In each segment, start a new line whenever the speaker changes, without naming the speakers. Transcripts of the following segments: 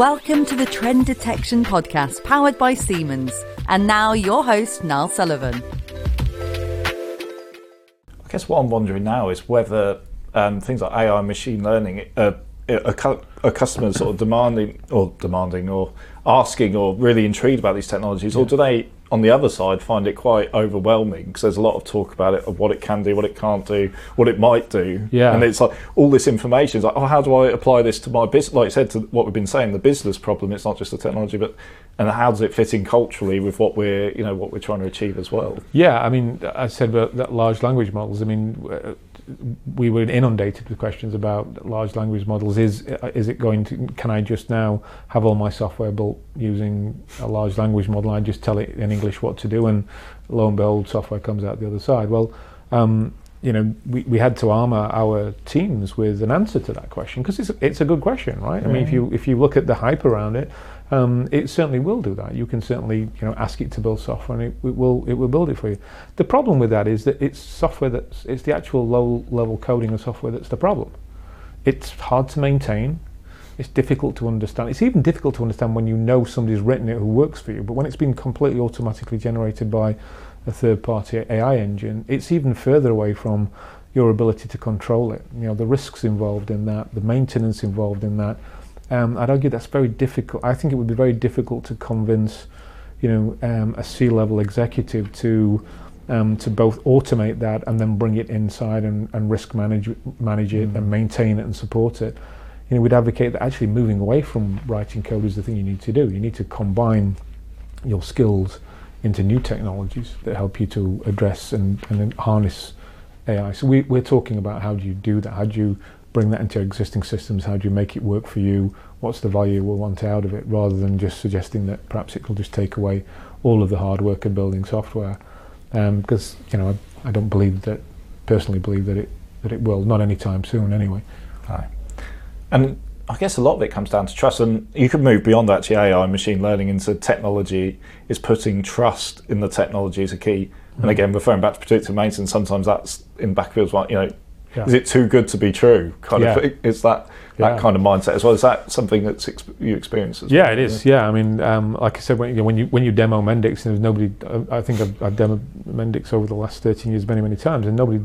Welcome to the Trend Detection Podcast powered by Siemens. And now your host, Niall Sullivan.
I guess what I'm wondering now is whether um, things like AI and machine learning uh, are, are customers sort of demanding or demanding or asking or really intrigued about these technologies, yeah. or do they on the other side find it quite overwhelming because there's a lot of talk about it of what it can do, what it can't do, what it might do.
Yeah.
And it's like all this information is like, oh, how do I apply this to my business? Like I said, to what we've been saying, the business problem. It's not just the technology, but and how does it fit in culturally with what we're you know what we're trying to achieve as well?
Yeah, I mean, I said about that large language models. I mean. Uh, we were inundated with questions about large language models. Is is it going to? Can I just now have all my software built using a large language model? I just tell it in English what to do, and lo and behold, software comes out the other side. Well, um, you know, we, we had to armor our teams with an answer to that question because it's a, it's a good question, right? I mean, if you if you look at the hype around it, um, it certainly will do that. You can certainly you know ask it to build software, and it, it, will it will build it for you. The problem with that is that it's software that's it's the actual low level coding of software that's the problem. It's hard to maintain. It's difficult to understand. It's even difficult to understand when you know somebody's written it who works for you. But when it's been completely automatically generated by a third party AI engine, it's even further away from your ability to control it. You know the risks involved in that, the maintenance involved in that um, I'd argue that's very difficult. I think it would be very difficult to convince, you know, um, a C-level executive to um, to both automate that and then bring it inside and, and risk manage manage it mm. and maintain it and support it. You know, we'd advocate that actually moving away from writing code is the thing you need to do. You need to combine your skills into new technologies that help you to address and, and harness AI. So we, we're talking about how do you do that? How do you bring that into existing systems? How do you make it work for you? What's the value we want out of it, rather than just suggesting that perhaps it will just take away all of the hard work of building software? Um, because you know, I, I, don't believe that personally believe that it that it will, not anytime soon, anyway.
Right. And I guess a lot of it comes down to trust, and you could move beyond actually AI and machine learning into technology. Is putting trust in the technology is a key. And again, referring back to predictive maintenance, sometimes that's in back of like you know yeah. Is it too good to be true? Kind yeah. of. Is that that yeah. kind of mindset as well? Is that something that you experience?
yeah,
well?
it is. Yeah, I mean, um, like I said, when you, know, when you when you demo Mendix, there's nobody. I think I've, I've demoed Mendix over the last 13 years many many times, and nobody,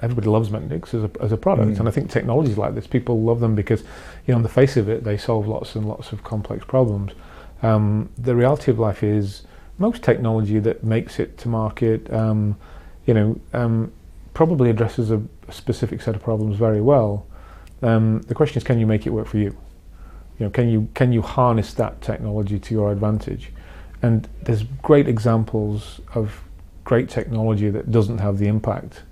everybody loves Mendix as a as a product. Mm. And I think technologies like this, people love them because, you know, on the face of it, they solve lots and lots of complex problems. Um, the reality of life is most technology that makes it to market, um, you know, um, probably addresses a specific set of problems very well. Um, the question is, can you make it work for you? You know, can you can you harness that technology to your advantage? And there's great examples of great technology that doesn't have the impact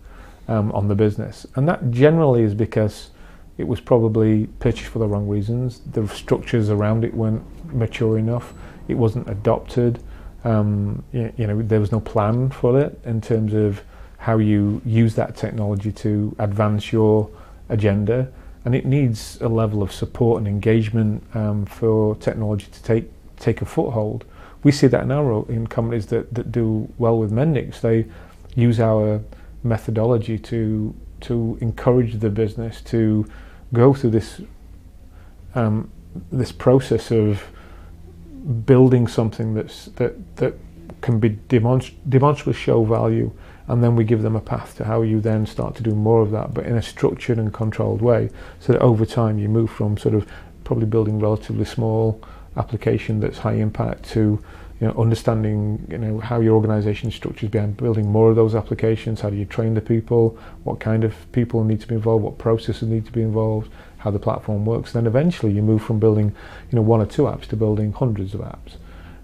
um, on the business, and that generally is because it was probably purchased for the wrong reasons. The structures around it weren't mature enough. It wasn't adopted. Um, you, you know, there was no plan for it in terms of how you use that technology to advance your agenda. And it needs a level of support and engagement um, for technology to take take a foothold. We see that now in companies that, that do well with Mendix. They use our methodology to to encourage the business to go through this um, this process of building something that's that that can be demonst- demonstrably show value and then we give them a path to how you then start to do more of that, but in a structured and controlled way, so that over time you move from sort of probably building relatively small application that's high impact to you know understanding you know how your organization structures behind building more of those applications. How do you train the people? What kind of people need to be involved? What processes need to be involved? How the platform works? Then eventually you move from building you know one or two apps to building hundreds of apps.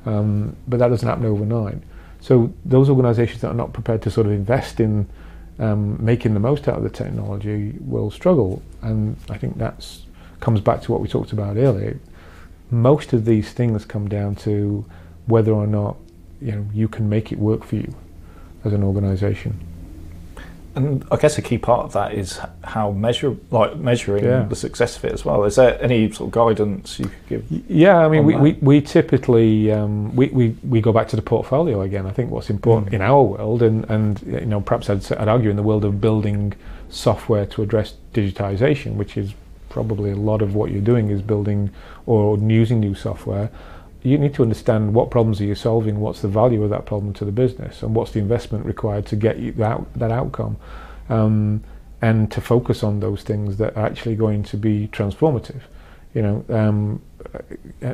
Um, but that doesn't happen overnight so those organisations that are not prepared to sort of invest in um, making the most out of the technology will struggle, and I think that's comes back to what we talked about earlier. Most of these things come down to whether or not you know you can make it work for you as an organisation.
And I guess a key part of that is how measure, like measuring yeah. the success of it as well. Is there any sort of guidance you could give?
Yeah, I mean, we, we, we, typically um, we, we, we go back to the portfolio again. I think what's important mm. in our world, and and you know, perhaps I'd, I'd argue in the world of building software to address digitization, which is probably a lot of what you're doing is building or using new software. You need to understand what problems are you solving, what's the value of that problem to the business, and what's the investment required to get you that that outcome, um, and to focus on those things that are actually going to be transformative. You know, um,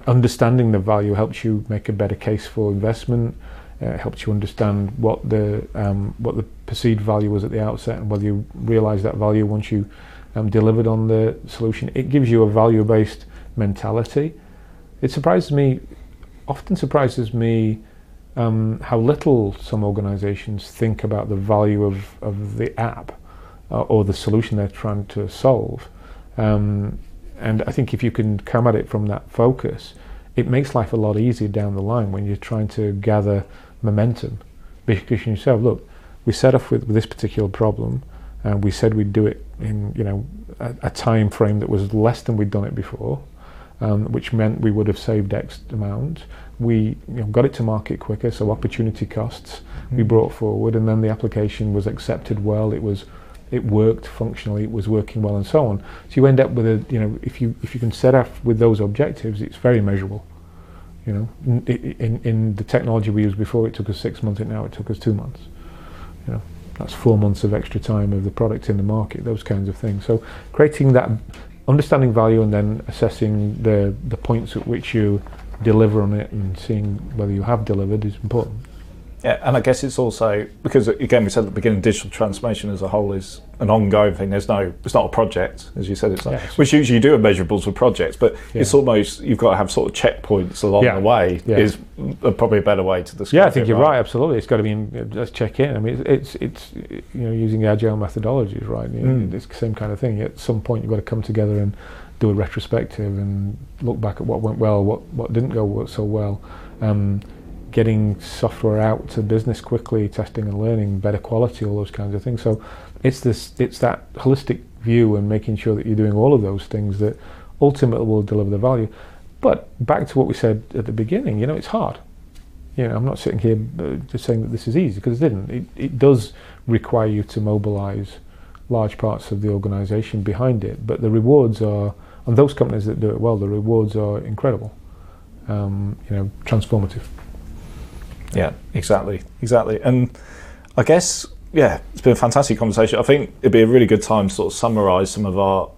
understanding the value helps you make a better case for investment. Uh, helps you understand what the um, what the perceived value was at the outset and whether you realise that value once you um, delivered on the solution. It gives you a value-based mentality. It surprises me, often surprises me, um, how little some organisations think about the value of, of the app uh, or the solution they're trying to solve. Um, and I think if you can come at it from that focus, it makes life a lot easier down the line when you're trying to gather momentum because you say, look, we set off with, with this particular problem and we said we'd do it in you know a, a time frame that was less than we'd done it before, um, which meant we would have saved X amount. We you know, got it to market quicker, so opportunity costs mm. we brought forward, and then the application was accepted well. It was it worked functionally, it was working well, and so on. So you end up with a you know if you if you can set off with those objectives, it's very measurable. You know, in, in the technology we used before, it took us six months. Now it took us two months. You know, that's four months of extra time of the product in the market. Those kinds of things. So creating that, understanding value, and then assessing the the points at which you deliver on it, and seeing whether you have delivered is important.
Yeah, and I guess it's also because again we said at the beginning, digital transformation as a whole is an ongoing thing. There's no, it's not a project, as you said. It's not, yes. which usually you do have measurables for projects, but yeah. it's almost you've got to have sort of checkpoints along yeah. the way. Yeah. Is probably a better way to describe. It.
Yeah, I think
it,
you're right? right. Absolutely, it's got to be. In, let's check in. I mean, it's it's you know using agile methodologies, right? You know, mm. It's the same kind of thing. At some point, you've got to come together and do a retrospective and look back at what went well, what what didn't go so well. Um, getting software out to business quickly, testing and learning, better quality, all those kinds of things. So it's this, it's that holistic view and making sure that you're doing all of those things that ultimately will deliver the value. But back to what we said at the beginning, you know, it's hard. You know, I'm not sitting here uh, just saying that this is easy because it didn't. It, it does require you to mobilize large parts of the organization behind it, but the rewards are, and those companies that do it well, the rewards are incredible. Um, you know, transformative.
Yeah, exactly, exactly. And I guess, yeah, it's been a fantastic conversation. I think it'd be a really good time to sort of summarise some of our,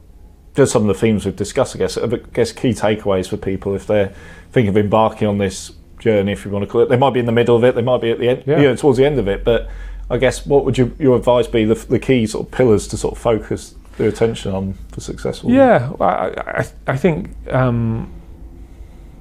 just some of the themes we've discussed. I guess, I guess key takeaways for people if they're thinking of embarking on this journey, if you want to call it. They might be in the middle of it, they might be at the end, yeah. you know, towards the end of it. But I guess what would you, your advice be the, the key sort of pillars to sort of focus their attention on for successful?
Yeah, I, I, I think. Um,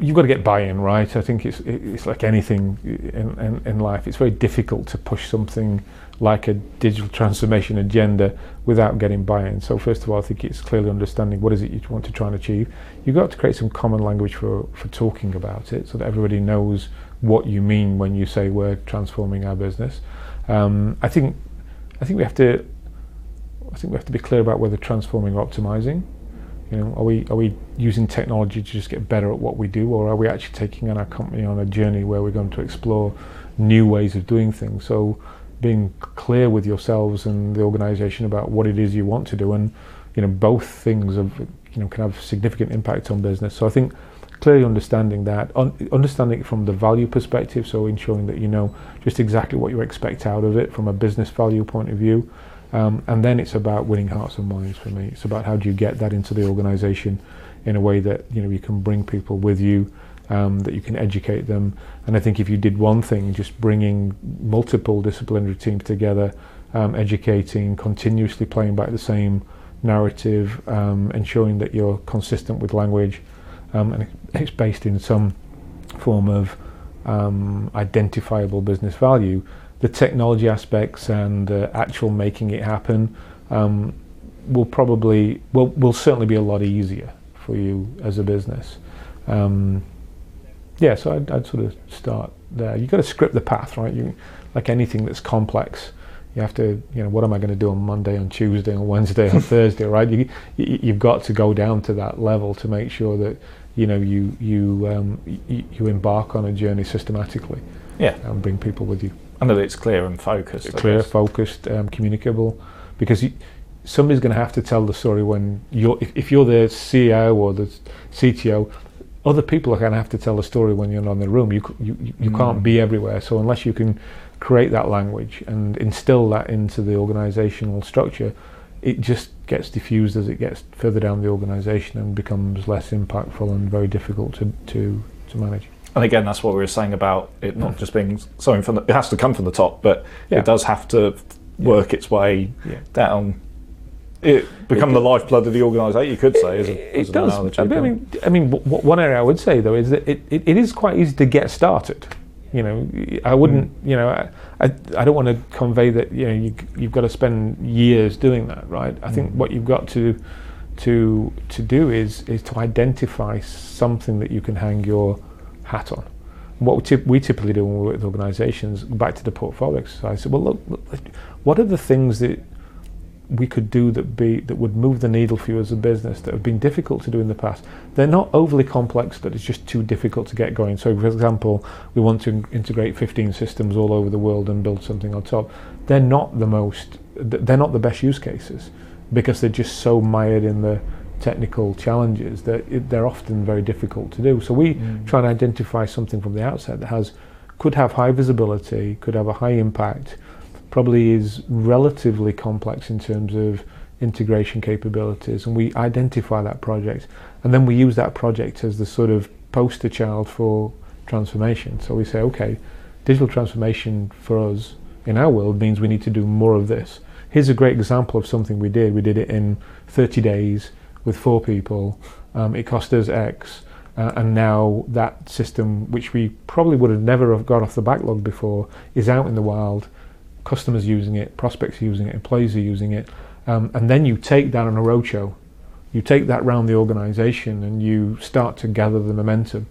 you've got to get buy-in, right? I think it's it's like anything in, in, in, life. It's very difficult to push something like a digital transformation agenda without getting buy-in. So first of all, I think it's clearly understanding what is it you want to try and achieve. You've got to create some common language for, for talking about it so that everybody knows what you mean when you say we're transforming our business. Um, I think I think we have to I think we have to be clear about whether transforming or optimizing. You know, are we are we using technology to just get better at what we do, or are we actually taking our company on a journey where we're going to explore new ways of doing things? So, being clear with yourselves and the organisation about what it is you want to do, and you know, both things of you know can have significant impact on business. So, I think clearly understanding that, un- understanding it from the value perspective, so ensuring that you know just exactly what you expect out of it from a business value point of view um, and then it's about winning hearts and minds for me. It's about how do you get that into the organisation in a way that you know you can bring people with you, um, that you can educate them. And I think if you did one thing, just bringing multiple disciplinary teams together, um, educating, continuously playing back the same narrative, um, ensuring that you're consistent with language, um, and it's based in some form of um, identifiable business value the technology aspects and uh, actual making it happen um, will probably will will certainly be a lot easier for you as a business. Um, yeah, so I'd, I'd, sort of start there. You've got to script the path, right? You like anything that's complex. You have to, you know, what am I going to do on Monday, on Tuesday, on Wednesday, on Thursday, right? You, you, have got to go down to that level to make sure that, you know, you you um, you, you embark on a journey systematically.
Yeah,
and bring people with you
and that it's clear and focused.
Clear, focused, um, communicable, because you, somebody's going to have to tell the story when you're if, if you're the CEO or the CTO other people are going to have to tell the story when you're not in the room you you, you mm. can't be everywhere so unless you can create that language and instill that into the organizational structure it just gets diffused as it gets further down the organization and becomes less impactful and very difficult to to, to manage
and again, that's what we were saying about it not just being something from the, it has to come from the top, but yeah. it does have to work yeah. its way yeah. down. It become it, the lifeblood of the organisation. You could say, as, a,
it, does. I mean, I mean, one area I would say though is that it, it, it is quite easy to get started. You know, I wouldn't. Mm. You know, I, I, I don't want to convey that. You know, you, you've got to spend years doing that, right? I mm. think what you've got to to to do is is to identify something that you can hang your hat on. What we, typically do when we work with organisations, back to the portfolio exercise, well, look, look, what are the things that we could do that be that would move the needle for you as a business that have been difficult to do in the past. They're not overly complex, but it's just too difficult to get going. So, for example, we want to integrate 15 systems all over the world and build something on top. They're not the most, they're not the best use cases because they're just so mired in the technical challenges that it, they're often very difficult to do. So we mm. try and identify something from the outset that has could have high visibility, could have a high impact, probably is relatively complex in terms of integration capabilities, and we identify that project, and then we use that project as the sort of poster child for transformation. So we say, okay, digital transformation for us in our world means we need to do more of this. Here's a great example of something we did. We did it in 30 days with four people. Um, it cost us X. Uh, and now that system, which we probably would have never have got off the backlog before, is out in the wild. Customers using it, prospects using it, employees are using it, um, and then you take that on a roadshow. You take that round the organisation, and you start to gather the momentum.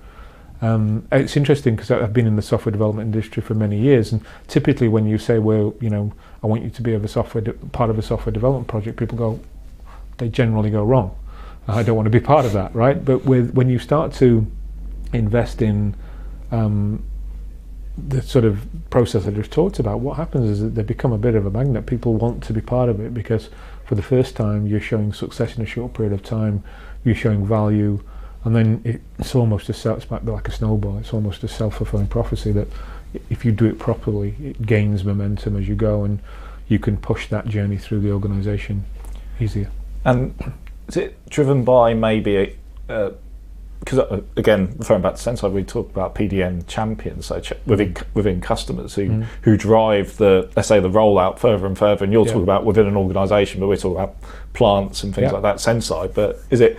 Um, it's interesting because I've been in the software development industry for many years, and typically when you say, "Well, you know, I want you to be of a software part of a software development project," people go, they generally go wrong. I don't want to be part of that, right? But with when you start to invest in um, the sort of process I just talked about, what happens is that they become a bit of a magnet. People want to be part of it because for the first time you're showing success in a short period of time, you're showing value, and then it's almost a self, it might be like a snowball. It's almost a self-fulfilling prophecy that if you do it properly, it gains momentum as you go, and you can push that journey through the organisation easier.
And is it driven by maybe because uh, uh, again, referring back to Senseye, we talk about PDM champions, so ch- within mm. within customers who mm. who drive the let's say the rollout further and further. And you're yeah. talking about within an organisation, but we're talking about plants and things yeah. like that. Senseye, but is it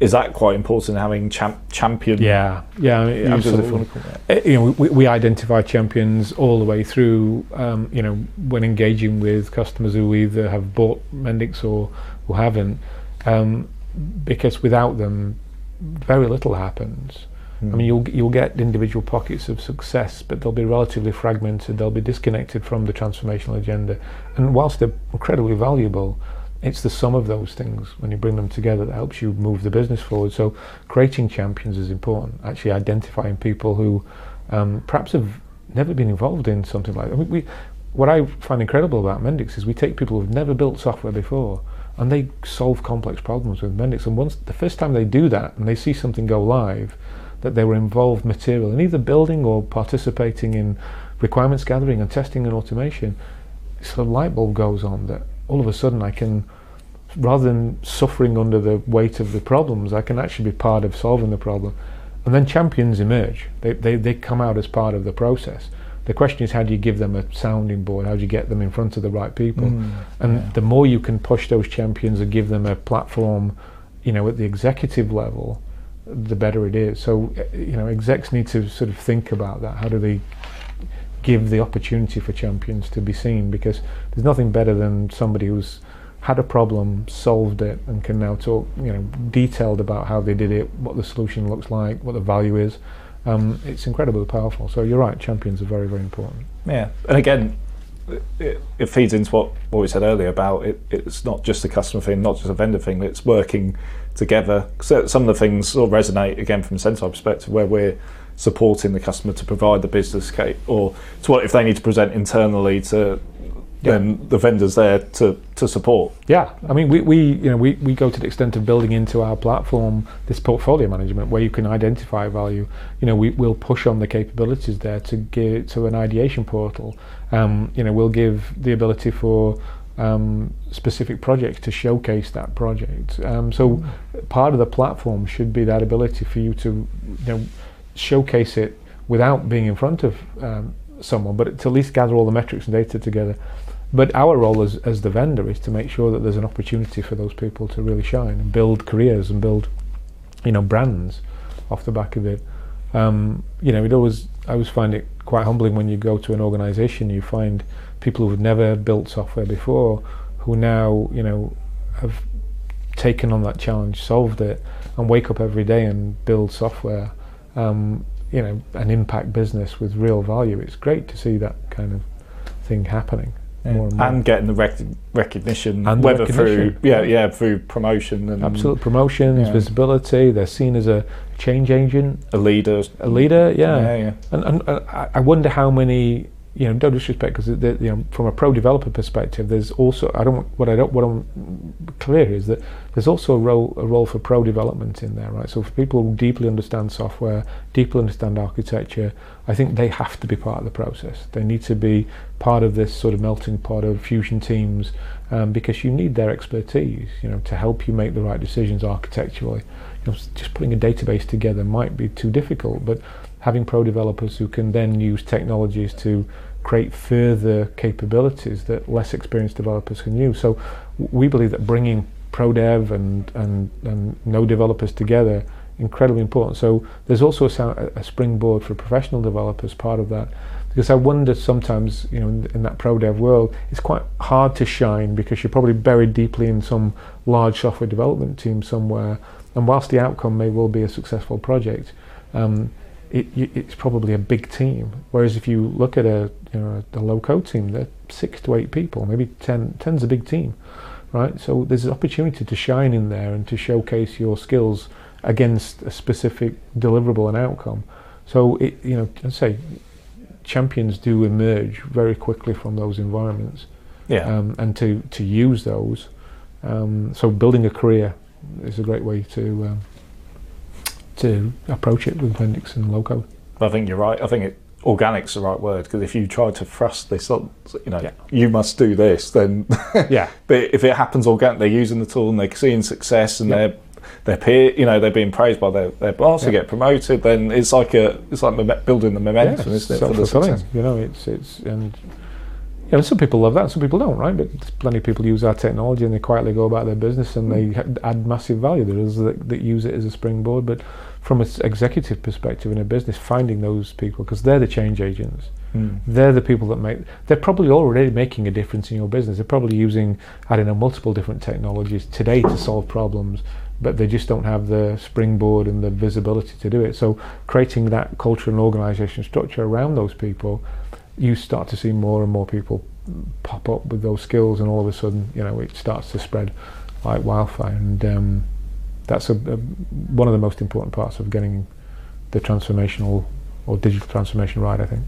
is that quite important having champ, champion
yeah yeah absolutely uh, you know we, we identify champions all the way through um, you know when engaging with customers who either have bought Mendix or who haven't um, because without them, very little happens. Mm. I mean, hmm. you'll you'll get individual pockets of success, but they'll be relatively fragmented. They'll be disconnected from the transformational agenda, and whilst they're incredibly valuable, it's the sum of those things when you bring them together that helps you move the business forward. So, creating champions is important. Actually, identifying people who um, perhaps have never been involved in something like that. I mean, we, what I find incredible about Mendix is we take people who've never built software before and they solve complex problems with Mendix. And once the first time they do that and they see something go live, that they were involved material in either building or participating in requirements gathering and testing and automation, so a light bulb goes on that all of a sudden I can, rather than suffering under the weight of the problems, I can actually be part of solving the problem. And then champions emerge. They, they, they come out as part of the process. The question is, how do you give them a sounding board? How do you get them in front of the right people? Mm, and yeah. the more you can push those champions and give them a platform, you know, at the executive level, the better it is. So, you know, execs need to sort of think about that. How do they give the opportunity for champions to be seen? Because there's nothing better than somebody who's had a problem, solved it, and can now talk, you know, detailed about how they did it, what the solution looks like, what the value is um, it's incredibly powerful. So you're right, champions are very, very important.
Yeah, and again, it, it feeds into what, what we said earlier about it, it's not just a customer thing, not just a vendor thing, it's working together. So some of the things sort of resonate again from a Senseye perspective where we're supporting the customer to provide the business case or to what if they need to present internally to
Yeah.
then the vendor's there to, to support.
Yeah, I mean, we, we you know we, we go to the extent of building into our platform this portfolio management where you can identify value. You know, we will push on the capabilities there to give to an ideation portal. Um, you know, we'll give the ability for um, specific projects to showcase that project. Um, so part of the platform should be that ability for you to you know showcase it without being in front of um, someone, but to at least gather all the metrics and data together. But our role as, as the vendor is to make sure that there's an opportunity for those people to really shine and build careers and build, you know, brands off the back of it. Um, you know, it always I always find it quite humbling when you go to an organisation, you find people who've never built software before, who now you know have taken on that challenge, solved it, and wake up every day and build software. Um, you know, an impact business with real value. It's great to see that kind of thing happening more and more.
and getting the rec- recognition,
And the
whether through yeah yeah through promotion and
Absolute promotions,
Yeah.
visibility. They're seen as a change agent,
a leader,
a leader. Yeah,
yeah, yeah.
And, and I- I wonder how many. You know, don't disrespect because you know, from a pro developer perspective, there's also I don't what I don't what I'm clear is that there's also a role a role for pro development in there, right? So for people who deeply understand software, deeply understand architecture, I think they have to be part of the process. They need to be part of this sort of melting pot of fusion teams um, because you need their expertise, you know, to help you make the right decisions architecturally. You know, just putting a database together might be too difficult, but having pro developers who can then use technologies to create further capabilities that less experienced developers can use. So we believe that bringing pro dev and, and, and no developers together incredibly important. So there's also a, a springboard for professional developers part of that. Because I wonder sometimes, you know, in, in that pro dev world, it's quite hard to shine because you're probably buried deeply in some large software development team somewhere. And whilst the outcome may well be a successful project, um, it, it's probably a big team. Whereas if you look at a you know a low code team, they're six to eight people, maybe ten. Ten's a big team, right? So there's an opportunity to shine in there and to showcase your skills against a specific deliverable and outcome. So it you know let's say champions do emerge very quickly from those environments,
yeah.
um, and to to use those. Um, so building a career is a great way to um, to approach it with Mendix and low code.
I think you're right. I think it, organic's the right word because if you try to thrust this, on, you know,
Yeah.
you must do this, then.
Yeah.
but if it happens organic, they're using the tool and they're seeing success and
Yeah.
they're their peer, you know, they're being praised by their, their boss, they
Yeah.
get promoted. Then it's like a it's like building the momentum,
it's
isn't it, for the success?
You know, it's it's and you know, some people love that, some people don't, right? But plenty of people use our technology and they quietly go about their business and they add massive value. There is that, that use it as a springboard, but from an executive perspective in a business, finding those people because they're the change agents.
Mm.
They're the people that make. They're probably already making a difference in your business. They're probably using, I don't know, multiple different technologies today to solve problems, but they just don't have the springboard and the visibility to do it. So, creating that culture and organisation structure around those people, you start to see more and more people pop up with those skills, and all of a sudden, you know, it starts to spread like wildfire. And um, that's a, a, one of the most important parts of getting the transformational or digital transformation right. I think.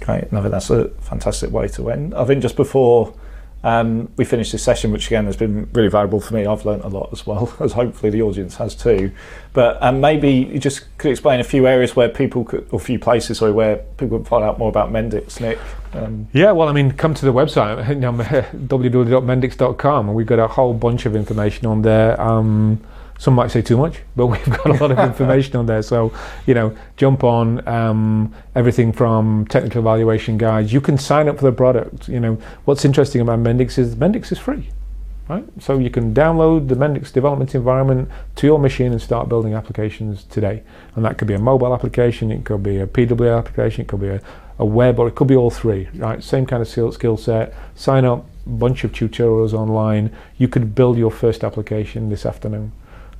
Great. And I think that's a fantastic way to end. I think just before um, we finish this session, which again has been really valuable for me, I've learnt a lot as well, as hopefully the audience has too. But um, maybe you just could explain a few areas where people could, or a few places, sorry, where people could find out more about Mendix, Nick. Um,
Yeah, well, I mean, come to the website, you know, www.mendix.com, and we've got a whole bunch of information on there. Um, some might say too much, but we've got a lot of information on there. So, you know, jump on um, everything from technical evaluation guides. You can sign up for the product. You know, what's interesting about Mendix is Mendix is free, right? So you can download the Mendix development environment to your machine and start building applications today. And that could be a mobile application, it could be a PWA application, it could be a, a web, or it could be all three, right? Same kind of skill, skill set. Sign up, bunch of tutorials online. You could build your first application this afternoon.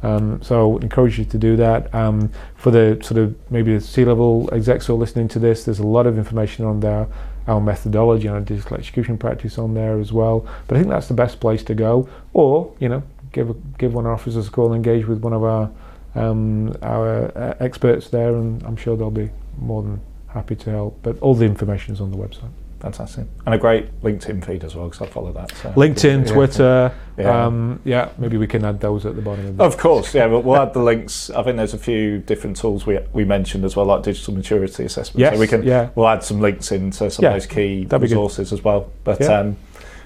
Um, so encourage you to do that. Um, for the sort of maybe the C-level execs who are listening to this, there's a lot of information on there, our methodology and our digital execution practice on there as well. But I think that's the best place to go. Or you know, give a, give one of our officers a call, and engage with one of our um, our uh, experts there, and I'm sure they'll be more than happy to help. But all the information is on the website.
Fantastic. And a great LinkedIn feed as well, because I follow that. So
LinkedIn,
Yeah.
Twitter.
Yeah.
Um, yeah, maybe we can add those at the bottom of the
Of course, yeah, but we'll add the links. I think there's a few different tools we we mentioned as well, like digital maturity assessment.
Yes,
so we can
yeah.
we'll add some links into some
Yeah,
of those key
that'd good.
resources as well. But
Yeah.
um,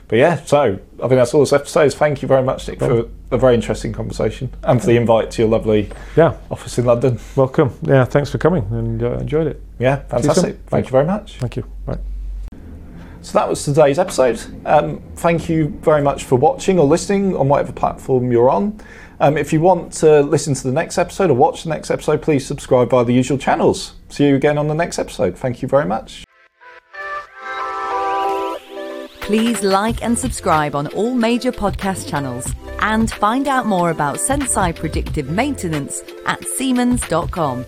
but yeah, so I think that's all this episode. is. Thank you very much, Nick, for a very interesting conversation and for the invite to your lovely
Yeah,
office in London.
welcome. Yeah, thanks for coming and uh, enjoyed it.
Yeah, fantastic. Thank you very much.
Thank you. Bye.
So that was today's episode. Um, thank you very much for watching or listening on whatever platform you're on. Um, if you want to listen to the next episode or watch the next episode, please subscribe via the usual channels. See you again on the next episode. Thank you very much.
Please like and subscribe on all major podcast channels and find out more about Senseye predictive maintenance at Siemens.com.